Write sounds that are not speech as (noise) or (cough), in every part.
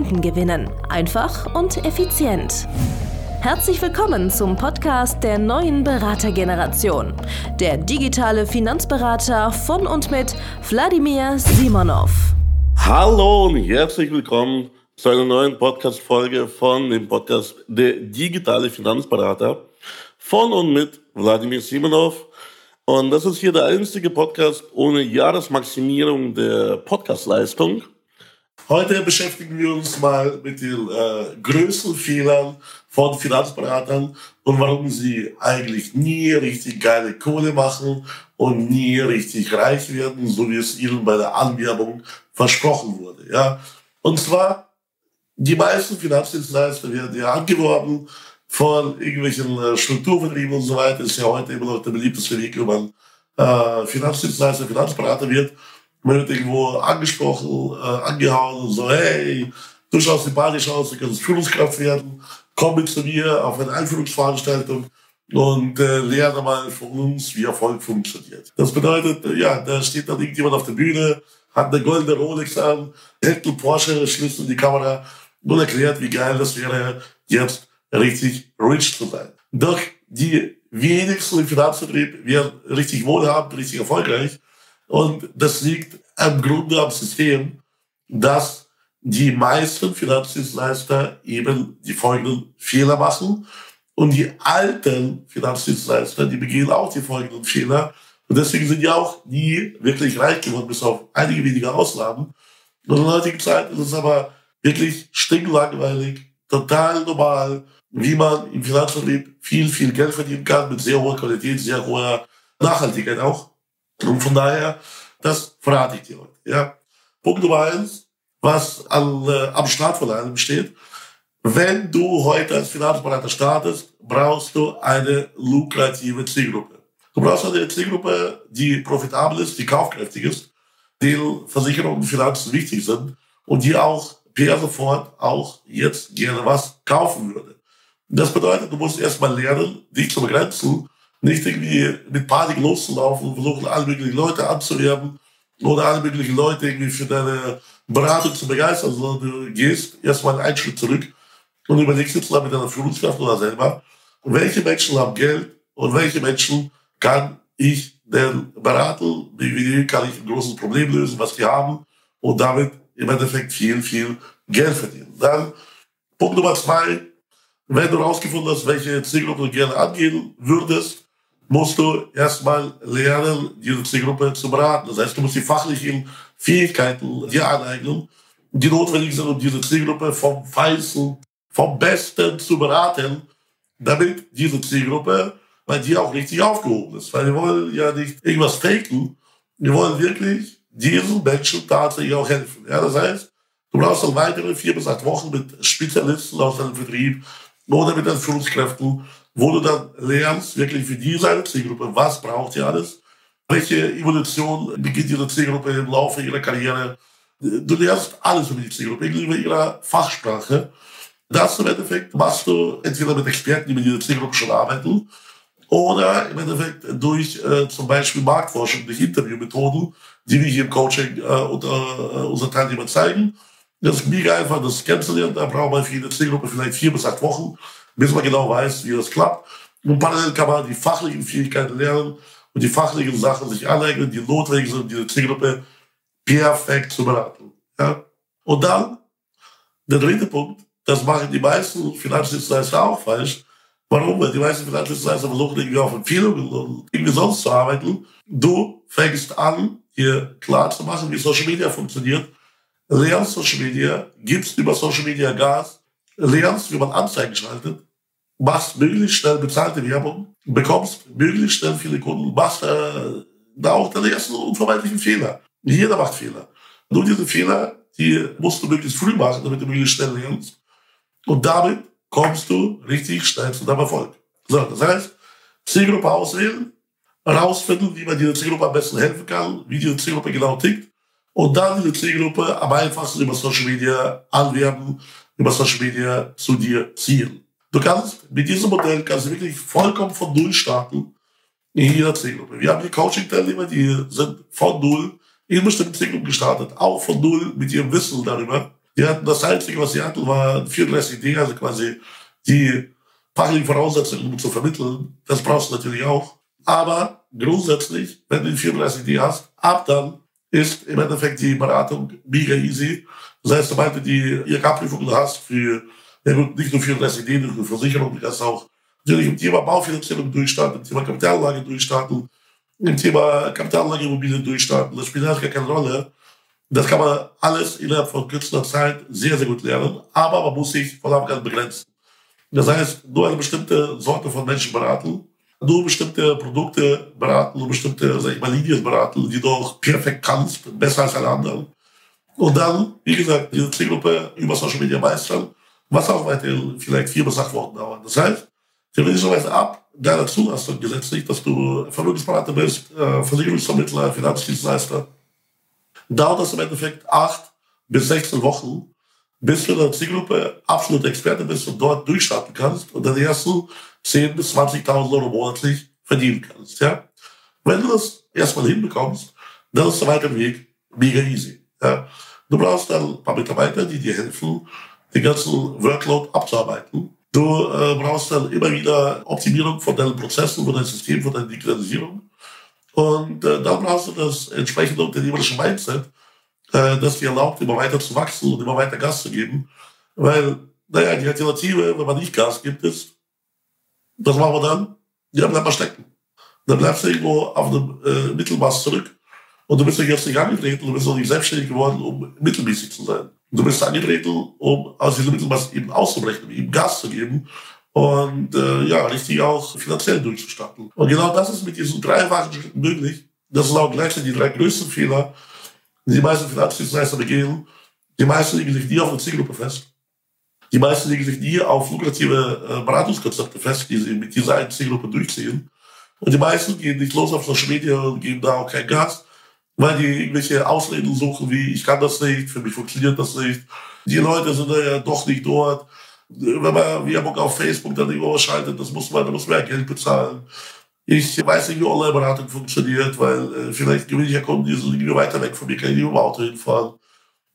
Kunden gewinnen. Einfach und effizient. Herzlich willkommen zum Podcast der neuen Beratergeneration. Der digitale Finanzberater von und mit Wladimir Simonov. Hallo und herzlich willkommen zu einer neuen Podcast-Folge von dem Podcast Der digitale Finanzberater von und mit Wladimir Simonov. Und das ist hier der einzige Podcast ohne Jahresmaximierung der Podcastleistung. Heute beschäftigen wir uns mal mit den äh, größten Fehlern von Finanzberatern und warum sie eigentlich nie richtig geile Kohle machen und nie richtig reich werden, so wie es ihnen bei der Anwerbung versprochen wurde. Ja? Und zwar, die meisten Finanzdienstleister werden ja angeworben von irgendwelchen äh, Strukturvertrieben und so weiter. Ist ja heute immer noch der beliebteste Weg, wie man äh, Finanzdienstleister, Finanzberater wird. Man wird irgendwo angesprochen, äh, angehauen so, hey, du schaust sympathisch aus, du kannst Führungskraft werden, komm mit zu mir auf eine Einführungsveranstaltung und äh, lerne mal von uns, wie Erfolg funktioniert. Das bedeutet, äh, ja, da steht dann irgendjemand auf der Bühne, hat eine goldene Rolex an, hält einen Porsche-Schlüssel in die Kamera und erklärt, wie geil das wäre, jetzt richtig rich zu sein. Doch die wenigsten im Finanzvertrieb werden richtig wohlhabend, richtig erfolgreich. Und das liegt im Grunde am System, dass die meisten Finanzdienstleister eben die folgenden Fehler machen. Und die alten Finanzdienstleister, die begehen auch die folgenden Fehler. Und deswegen sind die auch nie wirklich reich geworden, bis auf einige wenige Ausnahmen. Und in der heutigen Zeit ist es aber wirklich stinklangweilig, total normal, wie man im Finanzvertrieb viel, viel Geld verdienen kann, mit sehr hoher Qualität, sehr hoher Nachhaltigkeit auch. Und von daher, das verrate ich dir heute. Ja. Punkt Nummer eins, was an, äh, am Start von allem steht. Wenn du heute als Finanzberater startest, brauchst du eine lukrative Zielgruppe. Du brauchst eine Zielgruppe, die profitabel ist, die kaufkräftig ist, die Versicherungen und Finanzen wichtig sind und die auch per sofort auch jetzt gerne was kaufen würde. Das bedeutet, du musst erstmal lernen, dich zu begrenzen nicht irgendwie mit Panik loszulaufen und versuchen, alle möglichen Leute anzuwerben oder alle möglichen Leute irgendwie für deine Beratung zu begeistern, sondern du gehst erstmal einen Schritt zurück und überlegst jetzt mal mit deiner Führungskraft oder selber, welche Menschen haben Geld und welche Menschen kann ich denn beraten, wie kann ich ein großes Problem lösen, was die haben und damit im Endeffekt viel, viel Geld verdienen. Dann Punkt Nummer zwei, wenn du herausgefunden hast, welche Zielgruppe du gerne angehen würdest, musst du erstmal lernen, diese Zielgruppe zu beraten. Das heißt, du musst die fachlichen Fähigkeiten dir aneignen, die notwendig sind, um diese Zielgruppe vom Feinsten, vom Besten zu beraten, damit diese Zielgruppe bei dir auch richtig aufgehoben ist. Weil wir wollen ja nicht irgendwas faken, wir wollen wirklich diesen Menschen tatsächlich auch helfen. Ja, das heißt, du brauchst dann weitere vier bis acht Wochen mit Spezialisten aus deinem Vertrieb oder mit den Führungskräften, wo du dann lernst, wirklich für diese Zielgruppe, was braucht ihr alles, welche Evolution beginnt diese Zielgruppe im Laufe ihrer Karriere. Du lernst alles über die Zielgruppe, über ihre Fachsprache. Das im Endeffekt machst du entweder mit Experten, die mit dieser Zielgruppe schon arbeiten, oder im Endeffekt durch äh, zum Beispiel Marktforschung, durch Interviewmethoden, die wir hier im Coaching äh, unter äh, unseren Teilnehmern zeigen. Das ist mega einfach, das kennenzulernen. Da braucht man für jede Zielgruppe vielleicht vier bis acht Wochen bis man genau weiß, wie das klappt. Und parallel kann man die fachlichen Fähigkeiten lernen und die fachlichen Sachen sich aneignen, die notwendig sind, diese Zielgruppe perfekt zu beraten. Ja? Und dann, der dritte Punkt, das machen die meisten Finanzdienstleister auch falsch. Warum? Weil die meisten Finanzdienstleister versuchen irgendwie auf Empfehlungen und irgendwie sonst zu arbeiten. Du fängst an, hier klar zu machen, wie Social Media funktioniert, lernst Social Media, gibst über Social Media Gas, lernst, wie man Anzeigen schaltet, machst möglichst schnell bezahlte Werbung, bekommst möglichst schnell viele Kunden, machst äh, da auch deine ersten unvermeidlichen Fehler. Jeder macht Fehler. Nur diese Fehler, die musst du möglichst früh machen, damit du möglichst schnell lernst. Und damit kommst du richtig schnell zu deinem Erfolg. So, das heißt, Zielgruppe auswählen, herausfinden, wie man dieser Zielgruppe am besten helfen kann, wie diese Zielgruppe genau tickt und dann diese Zielgruppe am einfachsten über Social Media anwerben, über Social Media zu dir ziehen. Du kannst mit diesem Modell kannst du wirklich vollkommen von Null starten in jeder Zielgruppe. Wir haben hier Coaching-Teilnehmer, die sind von Null in bestimmten Zielgruppen gestartet, auch von Null mit ihrem Wissen darüber. Die hatten das Einzige, was sie hatten, war 34 Ideen, also quasi die fachlichen Voraussetzungen um zu vermitteln. Das brauchst du natürlich auch. Aber grundsätzlich, wenn du die 34 Ideen hast, ab dann ist im Endeffekt die Beratung mega easy. Das heißt, sobald du die IHK-Prüfung hast für ja gut, nicht nur 34 Ideen, nicht nur Versicherung, du kannst auch natürlich im Thema Baufinanzierung durchstarten, im Thema Kapitalanlage durchstarten, im Thema Kapitalanlage Immobilien durchstarten. Das spielt eigentlich gar keine Rolle. Das kann man alles innerhalb von kürzester Zeit sehr, sehr gut lernen, aber man muss sich von Anfang an begrenzen. Das heißt, nur eine bestimmte Sorte von Menschen beraten, nur bestimmte Produkte beraten, nur bestimmte, sag ich mal, Linien beraten, die du auch perfekt kannst, besser als alle anderen. Und dann, wie gesagt, diese Zielgruppe über Social Media meistern, was auch weiterhin vielleicht vier bis acht Wochen dauern. Das heißt, theoretischerweise ab deiner Zulassung gesetzlich, dass du Vermögensberater bist, äh, Versicherungsvermittler, Finanzdienstleister, dauert das im Endeffekt acht bis 16 Wochen, bis du in der Zielgruppe absolut Experte bist und dort durchstarten kannst und dann ersten 10.000 bis 20.000 Euro monatlich verdienen kannst. Ja? Wenn du das erstmal hinbekommst, dann ist der weitere Weg mega easy. Ja? Du brauchst dann ein paar Mitarbeiter, die dir helfen, den ganzen Workload abzuarbeiten. Du äh, brauchst dann immer wieder Optimierung von deinen Prozessen, von deinem System, von deiner Digitalisierung. Und äh, dann brauchst du das entsprechende unternehmerische Mindset, äh, das dir erlaubt, immer weiter zu wachsen und immer weiter Gas zu geben. Weil, naja, die Alternative, wenn man nicht Gas gibt, ist, was machen wir dann? Ja, bleib mal stecken. Dann bleibst du irgendwo auf einem äh, Mittelmaß zurück. Und du bist ja jetzt nicht angetreten, du bist noch nicht selbstständig geworden, um mittelmäßig zu sein. Du bist angetreten, um aus diesem Mittelmaß eben auszubrechen, ihm Gas zu geben und äh, ja, richtig auch finanziell durchzustarten. Und genau das ist mit diesen drei wachen Schritten möglich. Das sind auch gleichzeitig die drei größten Fehler, die die meisten Finanzdienstleister begehen. Die meisten legen sich nie auf eine Zielgruppe fest. Die meisten legen sich nie auf lukrative äh, Beratungskonzepte fest, die sie mit dieser einen Zielgruppe durchziehen. Und die meisten gehen nicht los auf Social Media und geben da auch kein Gas, weil die irgendwelche Ausreden suchen, wie ich kann das nicht, für mich funktioniert das nicht. Die Leute sind ja doch nicht dort. Wenn man Werbung auf Facebook dann irgendwo schaltet, das muss man, da muss man Geld bezahlen. Ich weiß nicht, wie Online-Beratung funktioniert, weil äh, vielleicht ja Kunden, die sind irgendwie weiter weg von mir, kann ich mit dem Auto hinfahren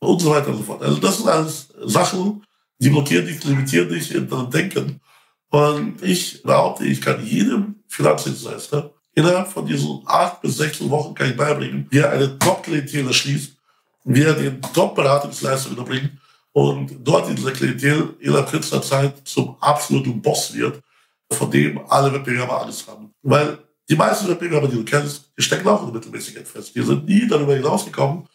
und so weiter und so fort. Also das sind alles Sachen, die blockieren dich, limitieren dich in deinem Denken. Und ich behaupte, ich kann jedem Finanzdienstleister innerhalb von diesen acht bis 16 Wochen kann ich beibringen, wie er eine Top-Klientel erschließt, wie er den Top-Beratungsleister überbringt und dort in dieser Klientel innerhalb kürzester Zeit zum absoluten Boss wird, von dem alle Wettbewerber alles haben. Weil die meisten Wettbewerber, die du kennst, die stecken auch in der Mittelmäßigkeit fest. Die sind nie darüber hinausgekommen,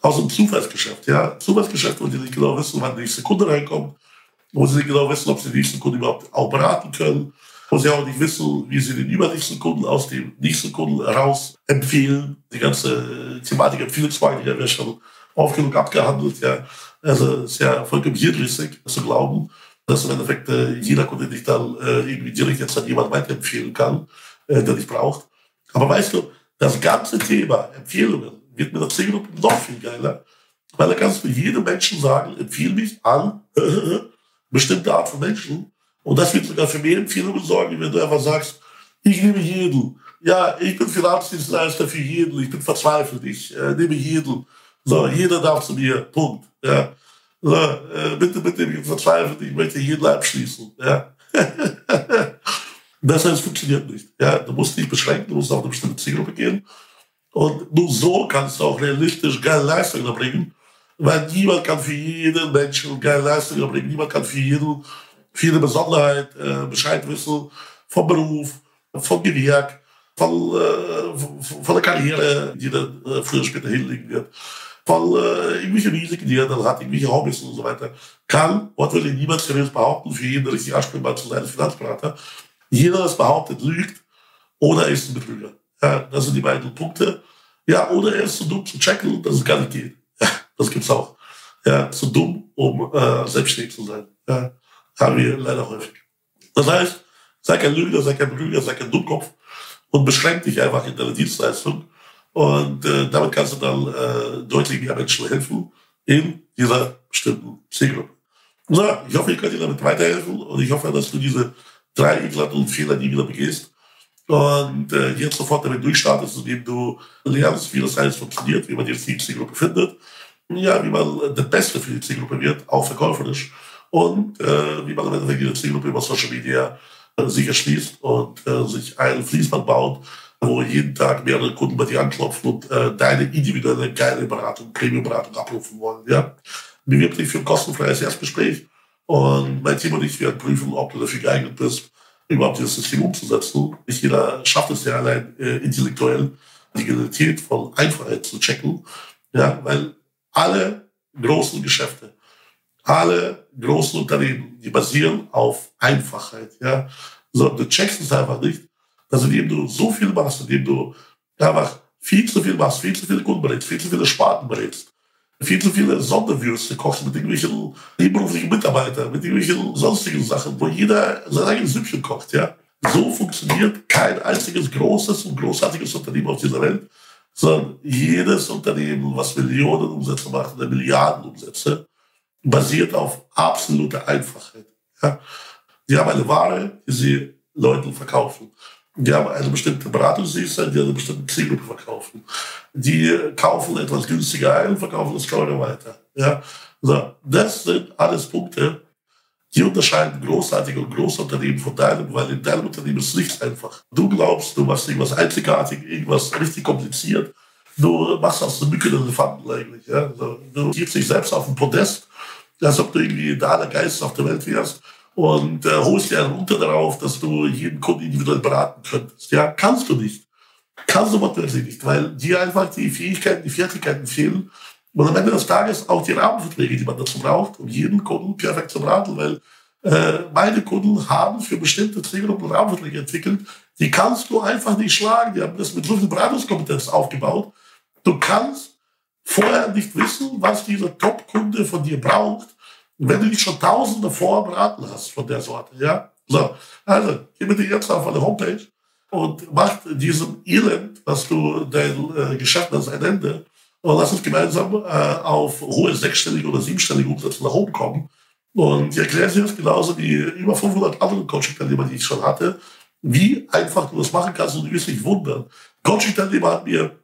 aus dem Zufallsgeschäft. Ja? Zufallsgeschäft, wo die nicht genau wissen, wann die nächste Kunde reinkommt, wo sie nicht genau wissen, ob sie den nächsten Kunden überhaupt auch beraten können, wo sie auch nicht wissen, wie sie den übernächsten Kunden aus dem nächsten Kunden heraus empfehlen. Die ganze Thematik Empfehlungsmarketing haben wir schon oft genug abgehandelt. Ja. Also ist ja vollkommen hirnrissig zu glauben, dass im Endeffekt äh, jeder Kunde dich dann äh, irgendwie direkt jetzt an jemanden weiterempfehlen kann, äh, der dich braucht. Aber weißt du, das ganze Thema Empfehlungen wird mit der Zielgruppe noch viel geiler, weil da kannst du jedem Menschen sagen, empfehle mich an (laughs) bestimmte Art von Menschen. Und das wird sogar für mehr Empfehlungen sorgen, wenn du einfach sagst, ich nehme jeden. Ja, ich bin Finanzdienstleister für jeden. Ich bin verzweifelt. Ich äh, nehme jeden. So, jeder darf zu mir. Punkt. Ja. So, äh, bitte, bitte, ich bin verzweifelt. Ich möchte jeden abschließen. Ja. (laughs) das es funktioniert nicht. Ja, du musst dich beschränken. Du musst auf eine bestimmte Zielgruppe gehen. Und nur so kannst du auch realistisch geile Leistungen erbringen. Weil niemand kann für jeden Menschen geile Leistungen erbringen. Niemand kann für jeden, jede Besonderheit äh, Bescheid wissen vom Beruf, vom Gewerk, von, äh, von der Karriere, die dann äh, früher oder später hinlegen wird, von äh, irgendwelchen Risiken, die er dann hat, irgendwelche Hobbys und so weiter. Kann wortwörtlich niemand seriös behaupten, für jeden richtig ansprechbar zu sein Finanzberater. Jeder, das behauptet, lügt oder ist ein Betrüger. Ja, das sind die beiden Punkte. Ja, oder er ist zu dumm zu checken, dass es gar nicht geht. Ja, das gibt's auch. ja, zu dumm, um äh, selbstständig zu sein. Ja, haben wir leider häufig. Das heißt, sei kein Lügner, sei kein Betrüger, sei kein Dummkopf und beschränk dich einfach in deiner Dienstleistung. Und äh, damit kannst du dann äh, deutlich mehr Menschen helfen in dieser bestimmten Zielgruppe. Na, ich hoffe, ich kann dir damit weiterhelfen und ich hoffe, dass du diese drei eklatanten Fehler nie wieder begehst und äh, jetzt sofort damit durchstartest, indem du lernst, wie das alles funktioniert, wie man jetzt die Zielgruppe findet, ja, wie man das Beste für die Zielgruppe wird, auch verkäuferisch und äh, wie man Ende die Zielgruppe über Social Media äh, sich erschließt und äh, sich ein Fließband baut, wo jeden Tag mehrere Kunden bei dir anklopfen und äh, deine individuelle geile Beratung, Premium-Beratung abrufen wollen. Ja? Bewirb dich für ein kostenfreies Erstgespräch und mein Team und ich werden prüfen, ob du dafür geeignet bist, überhaupt dieses System umzusetzen. Nicht jeder schafft es ja allein äh, intellektuell, die Genialität von Einfachheit zu checken. Ja, weil alle großen Geschäfte, alle großen Unternehmen, die basieren auf Einfachheit. Ja, so, du checkst es einfach nicht, dass indem du so viel machst, indem du einfach viel zu viel machst, viel zu viele Kunden berätst, viel zu viele Sparten berätst, viel zu viele Sonderwürste kochst mit irgendwelchen nebenberuflichen Mitarbeitern, mit irgendwelchen sonstigen Sachen, wo jeder sein eigenes Süppchen kocht, ja. So funktioniert kein einziges großes und großartiges Unternehmen auf dieser Welt, sondern jedes Unternehmen, was Millionen Umsätze macht, Milliarden Umsätze, basiert auf absoluter Einfachheit. Ja. Die haben eine Ware, die sie Leuten verkaufen. Die haben eine bestimmte Beratungsdienste, die eine bestimmte Zielgruppe verkaufen. Die kaufen etwas günstiger ein verkaufen es teurer weiter. Ja? So, das sind alles Punkte, die unterscheiden großartige und große Unternehmen von deinem, weil in deinem Unternehmen ist nichts einfach. Du glaubst, du machst irgendwas einzigartig, irgendwas richtig kompliziert. Du machst aus der Mücke den Elefanten eigentlich. Ja? Du gibst dich selbst auf den Podest, als ob du irgendwie der allergeist auf der Welt wärst und äh, holst dir einen Unter darauf, dass du jeden Kunden individuell beraten könntest. Ja, kannst du nicht. Kannst du natürlich nicht, weil dir einfach die Fähigkeiten, die Fertigkeiten fehlen. Und am Ende des Tages auch die Rahmenverträge, die man dazu braucht, um jeden Kunden perfekt zu beraten, weil äh, meine Kunden haben für bestimmte Zielgruppen Rahmenverträge entwickelt, die kannst du einfach nicht schlagen. Die haben das mit so viel Beratungskompetenz aufgebaut. Du kannst vorher nicht wissen, was dieser Top-Kunde von dir braucht, wenn du dich schon tausende vorberaten hast von der Sorte, ja. So, also, geh bitte jetzt auf eine Homepage und mach diesem Elend, was du dein äh, Geschäft als ein Ende, und lass uns gemeinsam äh, auf hohe sechsstellige oder siebenstellige Umsätze nach oben kommen. Und ich erkläre dir das genauso wie über 500 andere Coaching-Teilnehmer, die ich schon hatte, wie einfach du das machen kannst und du wirst dich wundern. Coaching-Teilnehmer hat mir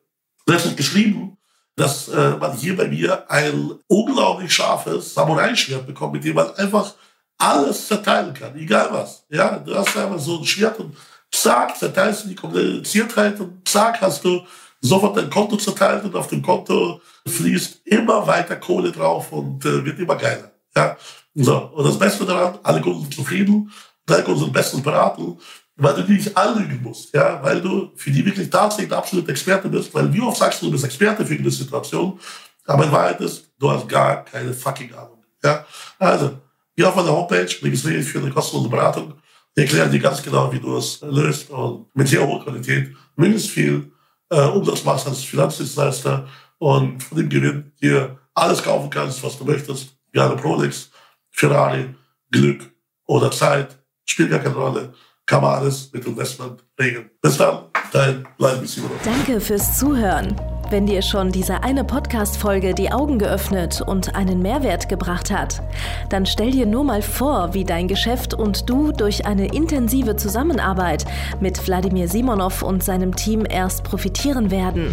letztens geschrieben, dass äh, man hier bei mir ein unglaublich scharfes Samurai-Schwert bekommt, mit dem man einfach alles zerteilen kann, egal was. Ja, du hast einfach so ein Schwert und zack, zerteilst du die Kompliziertheit und zack, hast du sofort dein Konto zerteilt und auf dem Konto fließt immer weiter Kohle drauf und äh, wird immer geiler. Ja, so. Und das Beste daran, alle Kunden sind zufrieden, drei Kunden sind bestens beraten weil du die nicht anlügen musst, ja, weil du für die wirklich tatsächlich der absolute Experte bist, weil wie oft sagst du, du bist Experte für eine Situation, aber in Wahrheit ist, du hast gar keine fucking Ahnung, ja. Also, geh auf meine Homepage, registriere dich für eine kostenlose Beratung, erkläre dir ganz genau, wie du es löst und mit sehr hoher Qualität, mindestens viel äh, Umsatz machst als Finanzdienstleister und von dem Gewinn dir alles kaufen kannst, was du möchtest, gerne Prolex, Ferrari, Glück oder Zeit, spielt gar keine Rolle kann man alles mit Investment regeln. Bis dann, dein Simonov. Danke fürs Zuhören. Wenn dir schon diese eine Podcast-Folge die Augen geöffnet und einen Mehrwert gebracht hat, dann stell dir nur mal vor, wie dein Geschäft und du durch eine intensive Zusammenarbeit mit Wladimir Simonov und seinem Team erst profitieren werden.